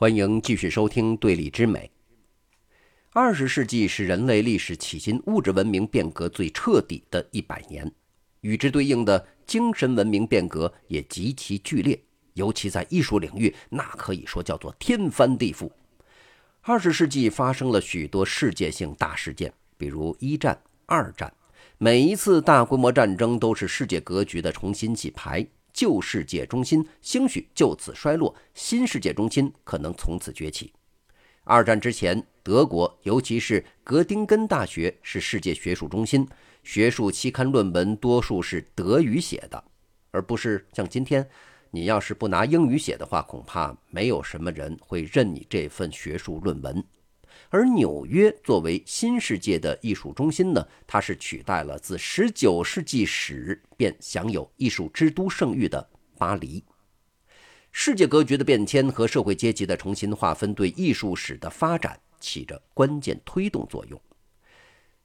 欢迎继续收听《对立之美》。二十世纪是人类历史迄今物质文明变革最彻底的一百年，与之对应的精神文明变革也极其剧烈，尤其在艺术领域，那可以说叫做天翻地覆。二十世纪发生了许多世界性大事件，比如一战、二战，每一次大规模战争都是世界格局的重新洗牌。旧世界中心兴许就此衰落，新世界中心可能从此崛起。二战之前，德国尤其是格丁根大学是世界学术中心，学术期刊论文多数是德语写的，而不是像今天，你要是不拿英语写的话，恐怕没有什么人会认你这份学术论文。而纽约作为新世界的艺术中心呢，它是取代了自19世纪始便享有艺术之都盛誉的巴黎。世界格局的变迁和社会阶级的重新划分，对艺术史的发展起着关键推动作用。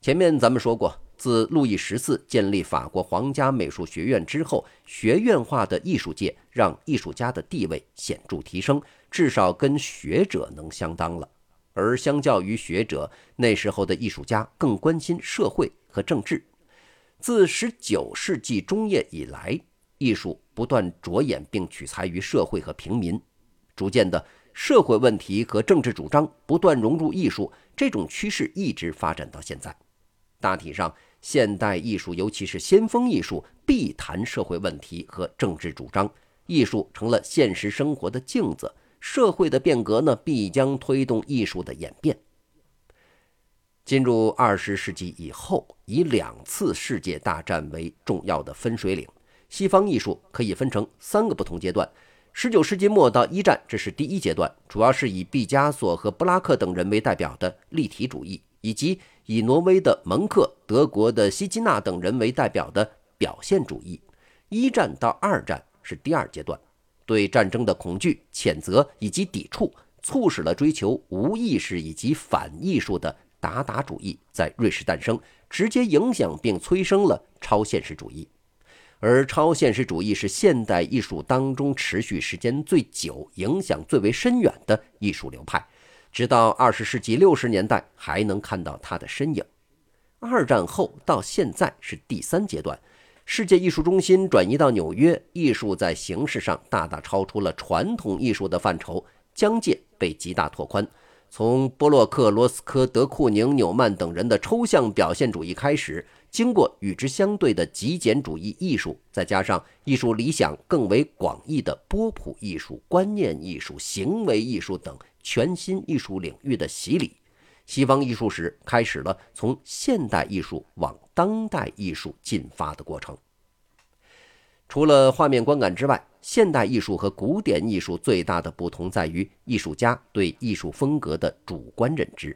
前面咱们说过，自路易十四建立法国皇家美术学院之后，学院化的艺术界让艺术家的地位显著提升，至少跟学者能相当了。而相较于学者，那时候的艺术家更关心社会和政治。自19世纪中叶以来，艺术不断着眼并取材于社会和平民，逐渐的，社会问题和政治主张不断融入艺术，这种趋势一直发展到现在。大体上，现代艺术，尤其是先锋艺术，必谈社会问题和政治主张，艺术成了现实生活的镜子。社会的变革呢，必将推动艺术的演变。进入二十世纪以后，以两次世界大战为重要的分水岭，西方艺术可以分成三个不同阶段。十九世纪末到一战，这是第一阶段，主要是以毕加索和布拉克等人为代表的立体主义，以及以挪威的蒙克、德国的希基纳等人为代表的表现主义。一战到二战是第二阶段。对战争的恐惧、谴责以及抵触，促使了追求无意识以及反艺术的达达主义在瑞士诞生，直接影响并催生了超现实主义。而超现实主义是现代艺术当中持续时间最久、影响最为深远的艺术流派，直到二十世纪六十年代还能看到它的身影。二战后到现在是第三阶段。世界艺术中心转移到纽约，艺术在形式上大大超出了传统艺术的范畴，疆界被极大拓宽。从波洛克、罗斯科、德库宁、纽曼等人的抽象表现主义开始，经过与之相对的极简主义艺术，再加上艺术理想更为广义的波普艺术、观念艺术、行为艺术等全新艺术领域的洗礼。西方艺术史开始了从现代艺术往当代艺术进发的过程。除了画面观感之外，现代艺术和古典艺术最大的不同在于艺术家对艺术风格的主观认知。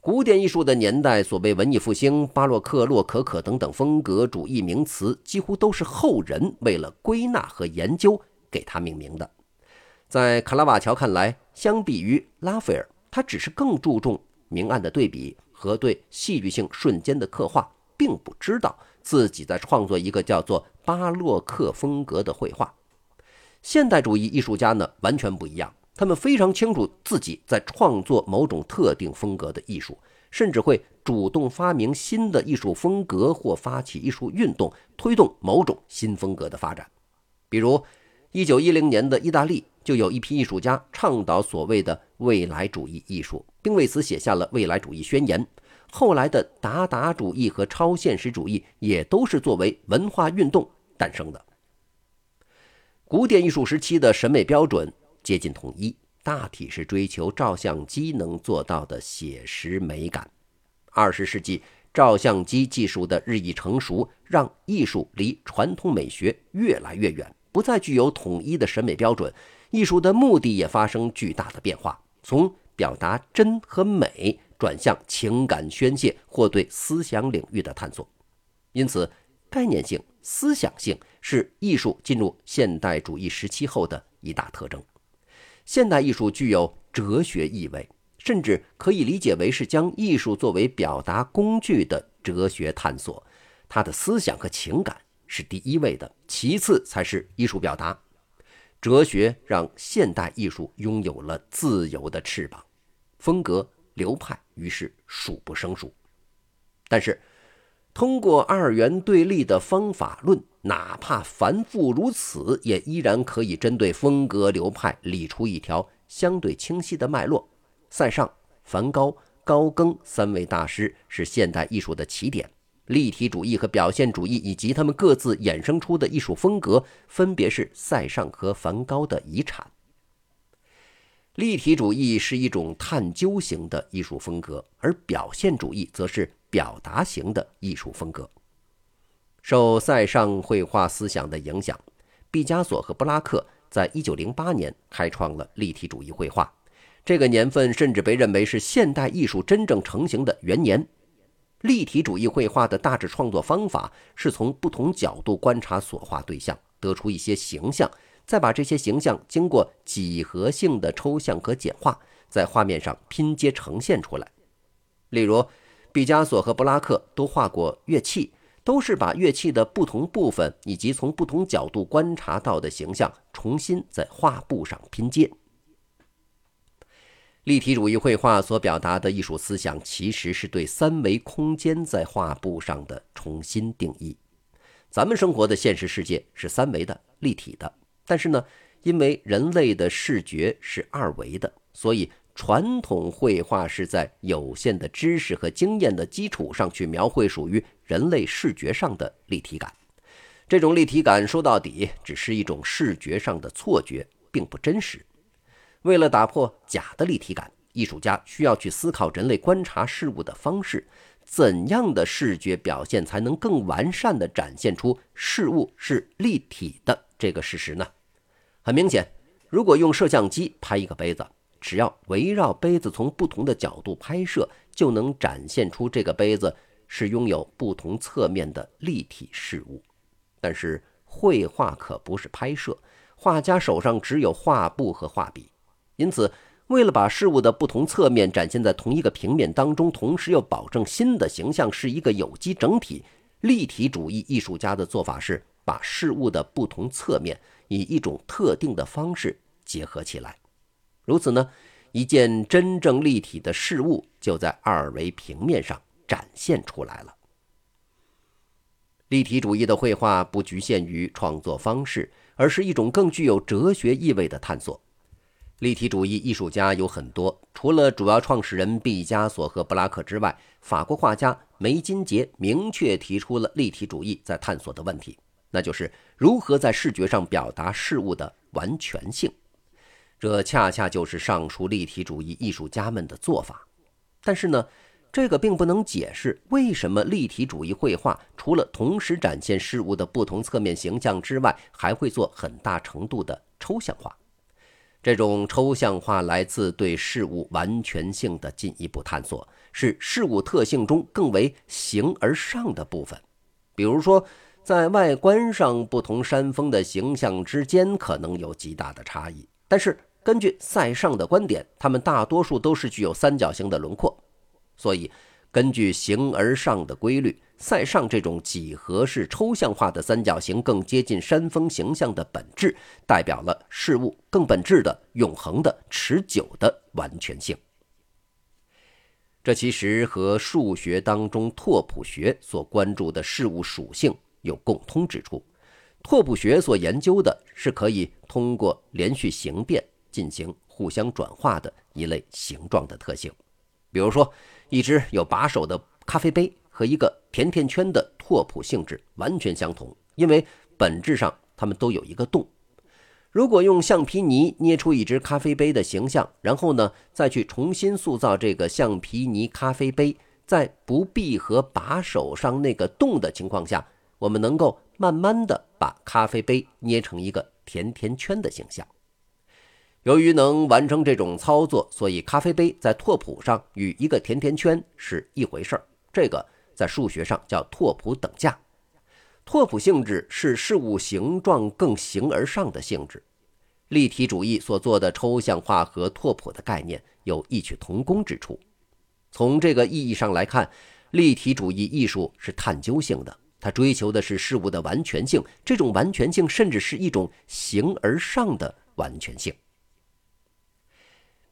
古典艺术的年代，所谓文艺复兴、巴洛克、洛可可等等风格主义名词，几乎都是后人为了归纳和研究给它命名的。在卡拉瓦乔看来，相比于拉斐尔，他只是更注重。明暗的对比和对戏剧性瞬间的刻画，并不知道自己在创作一个叫做巴洛克风格的绘画。现代主义艺术家呢，完全不一样，他们非常清楚自己在创作某种特定风格的艺术，甚至会主动发明新的艺术风格或发起艺术运动，推动某种新风格的发展。比如，一九一零年的意大利就有一批艺术家倡导所谓的未来主义艺术。并为此写下了未来主义宣言。后来的达达主义和超现实主义也都是作为文化运动诞生的。古典艺术时期的审美标准接近统一，大体是追求照相机能做到的写实美感。二十世纪，照相机技术的日益成熟，让艺术离传统美学越来越远，不再具有统一的审美标准。艺术的目的也发生巨大的变化，从表达真和美，转向情感宣泄或对思想领域的探索，因此，概念性、思想性是艺术进入现代主义时期后的一大特征。现代艺术具有哲学意味，甚至可以理解为是将艺术作为表达工具的哲学探索。它的思想和情感是第一位的，其次才是艺术表达。哲学让现代艺术拥有了自由的翅膀，风格流派于是数不胜数。但是，通过二元对立的方法论，哪怕繁复如此，也依然可以针对风格流派理出一条相对清晰的脉络。塞尚、梵高、高更三位大师是现代艺术的起点。立体主义和表现主义以及他们各自衍生出的艺术风格，分别是塞尚和梵高的遗产。立体主义是一种探究型的艺术风格，而表现主义则是表达型的艺术风格。受塞尚绘画思想的影响，毕加索和布拉克在一九零八年开创了立体主义绘画。这个年份甚至被认为是现代艺术真正成型的元年。立体主义绘画的大致创作方法是从不同角度观察所画对象，得出一些形象，再把这些形象经过几何性的抽象和简化，在画面上拼接呈现出来。例如，毕加索和布拉克都画过乐器，都是把乐器的不同部分以及从不同角度观察到的形象重新在画布上拼接。立体主义绘画所表达的艺术思想，其实是对三维空间在画布上的重新定义。咱们生活的现实世界是三维的、立体的，但是呢，因为人类的视觉是二维的，所以传统绘画是在有限的知识和经验的基础上去描绘属于人类视觉上的立体感。这种立体感说到底只是一种视觉上的错觉，并不真实。为了打破假的立体感，艺术家需要去思考人类观察事物的方式，怎样的视觉表现才能更完善地展现出事物是立体的这个事实呢？很明显，如果用摄像机拍一个杯子，只要围绕杯子从不同的角度拍摄，就能展现出这个杯子是拥有不同侧面的立体事物。但是绘画可不是拍摄，画家手上只有画布和画笔。因此，为了把事物的不同侧面展现在同一个平面当中，同时又保证新的形象是一个有机整体，立体主义艺术家的做法是把事物的不同侧面以一种特定的方式结合起来。如此呢，一件真正立体的事物就在二维平面上展现出来了。立体主义的绘画不局限于创作方式，而是一种更具有哲学意味的探索。立体主义艺术家有很多，除了主要创始人毕加索和布拉克之外，法国画家梅金杰明确提出了立体主义在探索的问题，那就是如何在视觉上表达事物的完全性。这恰恰就是上述立体主义艺术家们的做法。但是呢，这个并不能解释为什么立体主义绘画除了同时展现事物的不同侧面形象之外，还会做很大程度的抽象化。这种抽象化来自对事物完全性的进一步探索，是事物特性中更为形而上的部分。比如说，在外观上，不同山峰的形象之间可能有极大的差异，但是根据塞尚的观点，它们大多数都是具有三角形的轮廓，所以。根据形而上的规律，塞尚这种几何式抽象化的三角形更接近山峰形象的本质，代表了事物更本质的、永恒的、持久的完全性。这其实和数学当中拓扑学所关注的事物属性有共通之处。拓扑学所研究的是可以通过连续形变进行互相转化的一类形状的特性，比如说。一只有把手的咖啡杯和一个甜甜圈的拓扑性质完全相同，因为本质上它们都有一个洞。如果用橡皮泥捏出一只咖啡杯的形象，然后呢再去重新塑造这个橡皮泥咖啡杯，在不闭合把手上那个洞的情况下，我们能够慢慢的把咖啡杯捏成一个甜甜圈的形象。由于能完成这种操作，所以咖啡杯在拓扑上与一个甜甜圈是一回事儿。这个在数学上叫拓扑等价。拓扑性质是事物形状更形而上的性质。立体主义所做的抽象化和拓扑的概念有异曲同工之处。从这个意义上来看，立体主义艺术是探究性的，他追求的是事物的完全性，这种完全性甚至是一种形而上的完全性。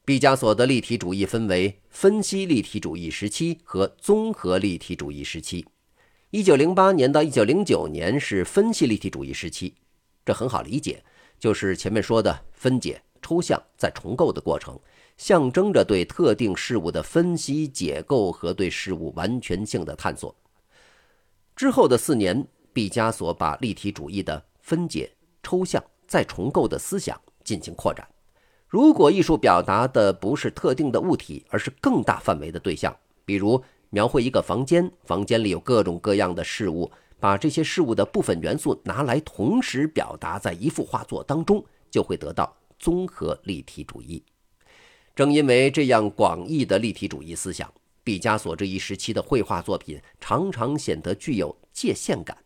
毕加索的立体主义分为分析立体主义时期和综合立体主义时期。一九零八年到一九零九年是分析立体主义时期，这很好理解，就是前面说的分解、抽象再重构的过程，象征着对特定事物的分析、解构和对事物完全性的探索。之后的四年，毕加索把立体主义的分解、抽象再重构的思想进行扩展。如果艺术表达的不是特定的物体，而是更大范围的对象，比如描绘一个房间，房间里有各种各样的事物，把这些事物的部分元素拿来同时表达在一幅画作当中，就会得到综合立体主义。正因为这样广义的立体主义思想，毕加索这一时期的绘画作品常常显得具有界限感。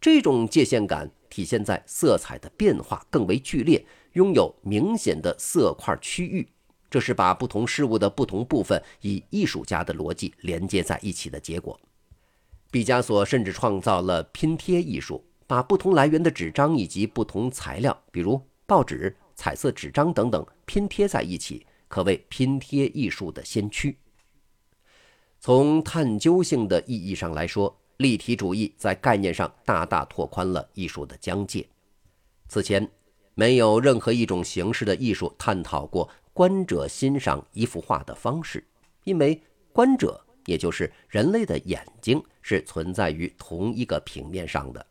这种界限感体现在色彩的变化更为剧烈。拥有明显的色块区域，这是把不同事物的不同部分以艺术家的逻辑连接在一起的结果。毕加索甚至创造了拼贴艺术，把不同来源的纸张以及不同材料，比如报纸、彩色纸张等等拼贴在一起，可谓拼贴艺术的先驱。从探究性的意义上来说，立体主义在概念上大大拓宽了艺术的疆界。此前。没有任何一种形式的艺术探讨过观者欣赏一幅画的方式，因为观者也就是人类的眼睛是存在于同一个平面上的。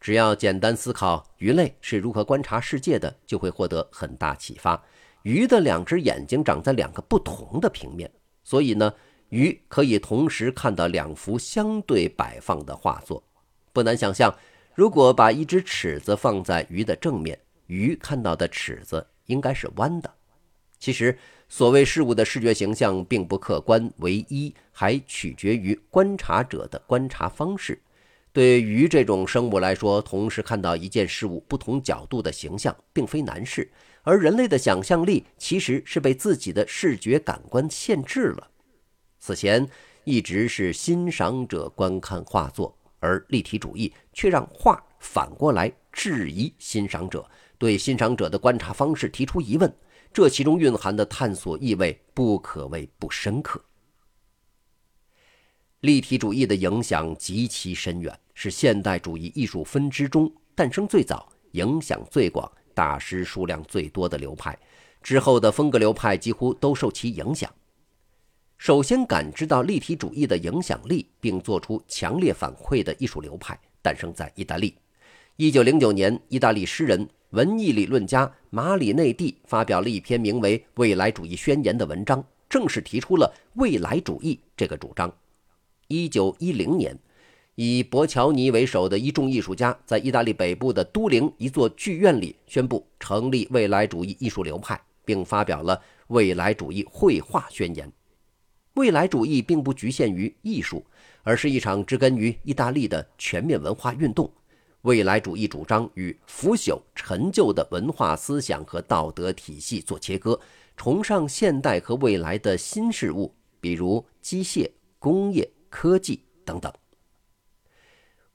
只要简单思考鱼类是如何观察世界的，就会获得很大启发。鱼的两只眼睛长在两个不同的平面，所以呢，鱼可以同时看到两幅相对摆放的画作。不难想象，如果把一只尺子放在鱼的正面，鱼看到的尺子应该是弯的。其实，所谓事物的视觉形象并不客观唯一，还取决于观察者的观察方式。对鱼这种生物来说，同时看到一件事物不同角度的形象并非难事。而人类的想象力其实是被自己的视觉感官限制了。此前一直是欣赏者观看画作，而立体主义却让画反过来质疑欣赏者。对欣赏者的观察方式提出疑问，这其中蕴含的探索意味不可谓不深刻。立体主义的影响极其深远，是现代主义艺术分支中诞生最早、影响最广、大师数量最多的流派。之后的风格流派几乎都受其影响。首先感知到立体主义的影响力，并做出强烈反馈的艺术流派，诞生在意大利。一九零九年，意大利诗人。文艺理论家马里内蒂发表了一篇名为《未来主义宣言》的文章，正式提出了未来主义这个主张。一九一零年，以博乔尼为首的一众艺术家在意大利北部的都灵一座剧院里宣布成立未来主义艺术流派，并发表了《未来主义绘画宣言》。未来主义并不局限于艺术，而是一场植根于意大利的全面文化运动。未来主义主张与腐朽陈旧的文化思想和道德体系做切割，崇尚现代和未来的新事物，比如机械、工业、科技等等。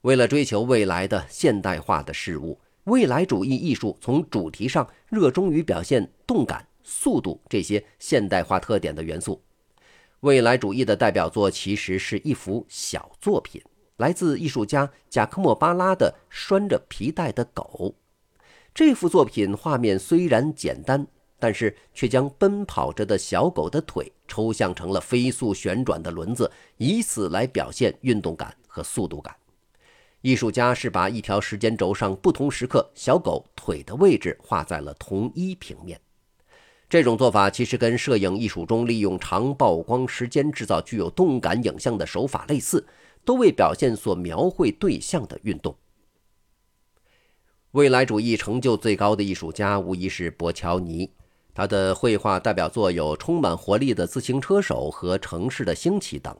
为了追求未来的现代化的事物，未来主义艺术从主题上热衷于表现动感、速度这些现代化特点的元素。未来主义的代表作其实是一幅小作品。来自艺术家贾科莫·巴拉的拴着皮带的狗，这幅作品画面虽然简单，但是却将奔跑着的小狗的腿抽象成了飞速旋转的轮子，以此来表现运动感和速度感。艺术家是把一条时间轴上不同时刻小狗腿的位置画在了同一平面。这种做法其实跟摄影艺术中利用长曝光时间制造具有动感影像的手法类似。都为表现所描绘对象的运动。未来主义成就最高的艺术家无疑是博乔尼，他的绘画代表作有充满活力的自行车手和城市的兴起等。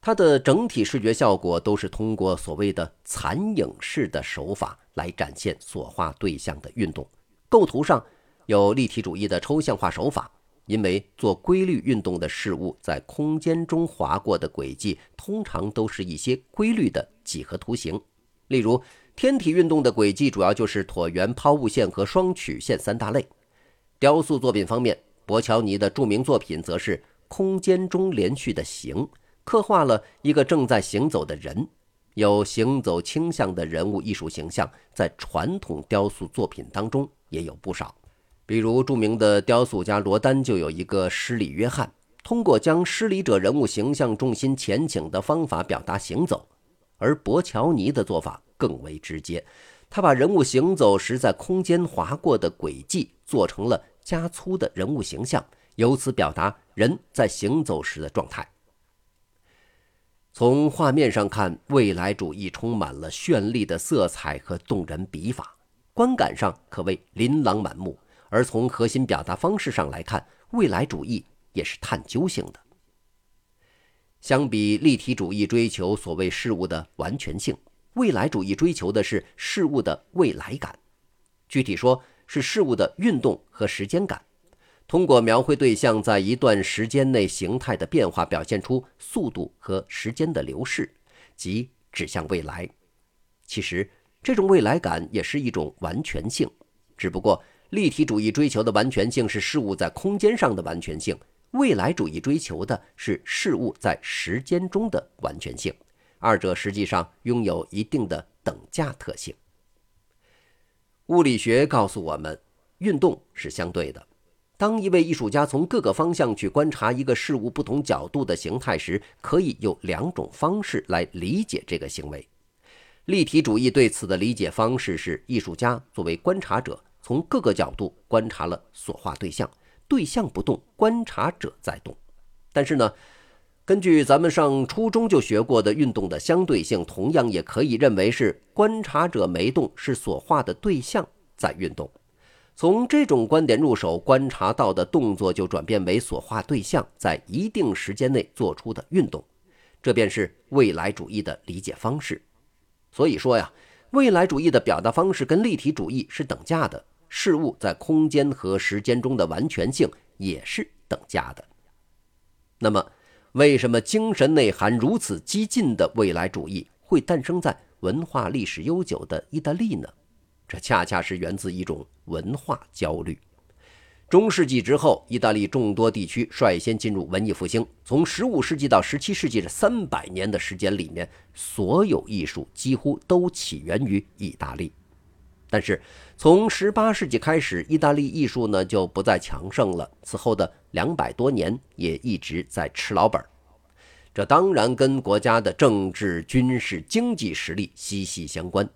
他的整体视觉效果都是通过所谓的残影式的手法来展现所画对象的运动。构图上有立体主义的抽象化手法。因为做规律运动的事物在空间中划过的轨迹，通常都是一些规律的几何图形。例如，天体运动的轨迹主要就是椭圆、抛物线和双曲线三大类。雕塑作品方面，博乔尼的著名作品则是空间中连续的形，刻画了一个正在行走的人。有行走倾向的人物艺术形象，在传统雕塑作品当中也有不少。比如，著名的雕塑家罗丹就有一个施礼约翰，通过将施礼者人物形象重心前倾的方法表达行走。而博乔尼的做法更为直接，他把人物行走时在空间划过的轨迹做成了加粗的人物形象，由此表达人在行走时的状态。从画面上看，未来主义充满了绚丽的色彩和动人笔法，观感上可谓琳琅满目；而从核心表达方式上来看，未来主义也是探究性的。相比立体主义追求所谓事物的完全性，未来主义追求的是事物的未来感，具体说是事物的运动和时间感。通过描绘对象在一段时间内形态的变化，表现出速度和时间的流逝，即指向未来。其实，这种未来感也是一种完全性，只不过立体主义追求的完全性是事物在空间上的完全性，未来主义追求的是事物在时间中的完全性。二者实际上拥有一定的等价特性。物理学告诉我们，运动是相对的。当一位艺术家从各个方向去观察一个事物不同角度的形态时，可以有两种方式来理解这个行为。立体主义对此的理解方式是：艺术家作为观察者，从各个角度观察了所画对象，对象不动，观察者在动。但是呢，根据咱们上初中就学过的运动的相对性，同样也可以认为是观察者没动，是所画的对象在运动。从这种观点入手，观察到的动作就转变为所画对象在一定时间内做出的运动，这便是未来主义的理解方式。所以说呀，未来主义的表达方式跟立体主义是等价的，事物在空间和时间中的完全性也是等价的。那么，为什么精神内涵如此激进的未来主义会诞生在文化历史悠久的意大利呢？这恰恰是源自一种文化焦虑。中世纪之后，意大利众多地区率先进入文艺复兴。从15世纪到17世纪这三百年的时间里面，所有艺术几乎都起源于意大利。但是，从18世纪开始，意大利艺术呢就不再强盛了。此后的两百多年，也一直在吃老本。这当然跟国家的政治、军事、经济实力息息相关。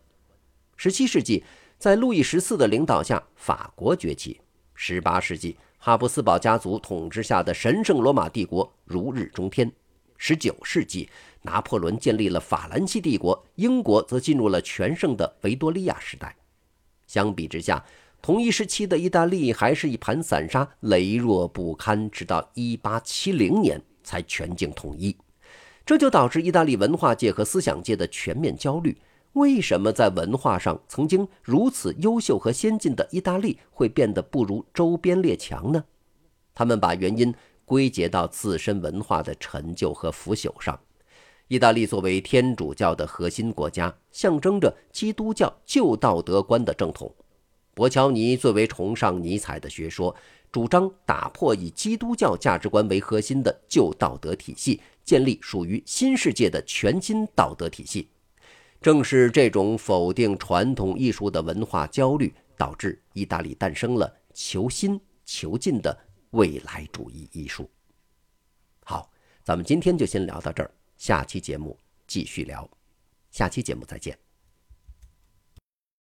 17世纪。在路易十四的领导下，法国崛起。十八世纪，哈布斯堡家族统治下的神圣罗马帝国如日中天。十九世纪，拿破仑建立了法兰西帝国，英国则进入了全盛的维多利亚时代。相比之下，同一时期的意大利还是一盘散沙，羸弱不堪，直到一八七零年才全境统一。这就导致意大利文化界和思想界的全面焦虑。为什么在文化上曾经如此优秀和先进的意大利会变得不如周边列强呢？他们把原因归结到自身文化的陈旧和腐朽上。意大利作为天主教的核心国家，象征着基督教旧道德观的正统。博乔尼最为崇尚尼采的学说，主张打破以基督教价值观为核心的旧道德体系，建立属于新世界的全新道德体系。正是这种否定传统艺术的文化焦虑，导致意大利诞生了求新求进的未来主义艺术。好，咱们今天就先聊到这儿，下期节目继续聊，下期节目再见。